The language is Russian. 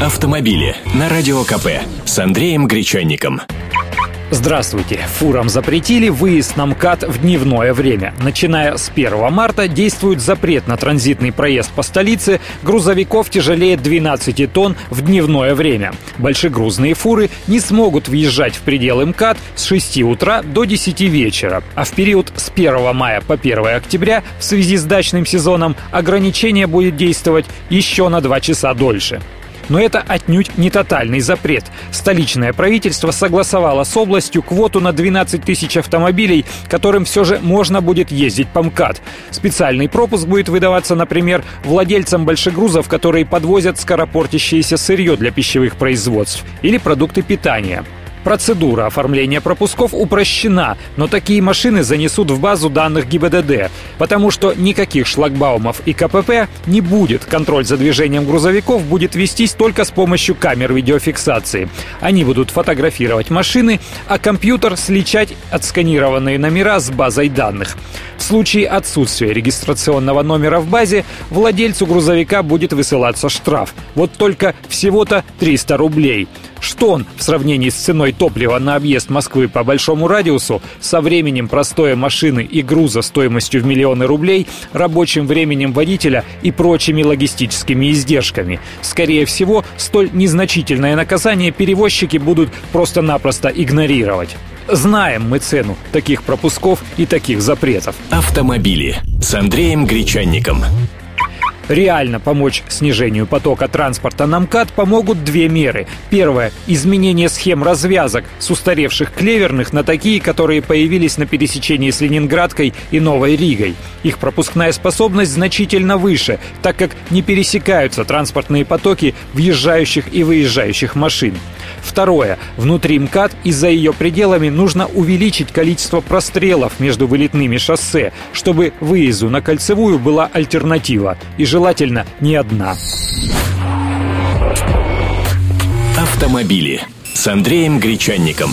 Автомобили на Радио КП с Андреем Гречанником. Здравствуйте. Фурам запретили выезд на МКАД в дневное время. Начиная с 1 марта действует запрет на транзитный проезд по столице грузовиков тяжелее 12 тонн в дневное время. Большегрузные фуры не смогут въезжать в пределы МКАД с 6 утра до 10 вечера. А в период с 1 мая по 1 октября в связи с дачным сезоном ограничение будет действовать еще на 2 часа дольше. Но это отнюдь не тотальный запрет. Столичное правительство согласовало с областью квоту на 12 тысяч автомобилей, которым все же можно будет ездить по МКАД. Специальный пропуск будет выдаваться, например, владельцам большегрузов, которые подвозят скоропортящееся сырье для пищевых производств или продукты питания. Процедура оформления пропусков упрощена, но такие машины занесут в базу данных ГИБДД, потому что никаких шлагбаумов и КПП не будет. Контроль за движением грузовиков будет вестись только с помощью камер видеофиксации. Они будут фотографировать машины, а компьютер сличать отсканированные номера с базой данных. В случае отсутствия регистрационного номера в базе владельцу грузовика будет высылаться штраф. Вот только всего-то 300 рублей. Что он в сравнении с ценой топлива на объезд Москвы по большому радиусу, со временем простоя машины и груза стоимостью в миллионы рублей, рабочим временем водителя и прочими логистическими издержками. Скорее всего, столь незначительное наказание перевозчики будут просто-напросто игнорировать. Знаем мы цену таких пропусков и таких запретов. Автомобили с Андреем Гречанником. Реально помочь снижению потока транспорта на МКАД помогут две меры. Первое – изменение схем развязок с устаревших клеверных на такие, которые появились на пересечении с Ленинградкой и Новой Ригой. Их пропускная способность значительно выше, так как не пересекаются транспортные потоки въезжающих и выезжающих машин. Второе. Внутри МКАД и за ее пределами нужно увеличить количество прострелов между вылетными шоссе, чтобы выезду на кольцевую была альтернатива. И желательно не одна. Автомобили с Андреем Гречанником.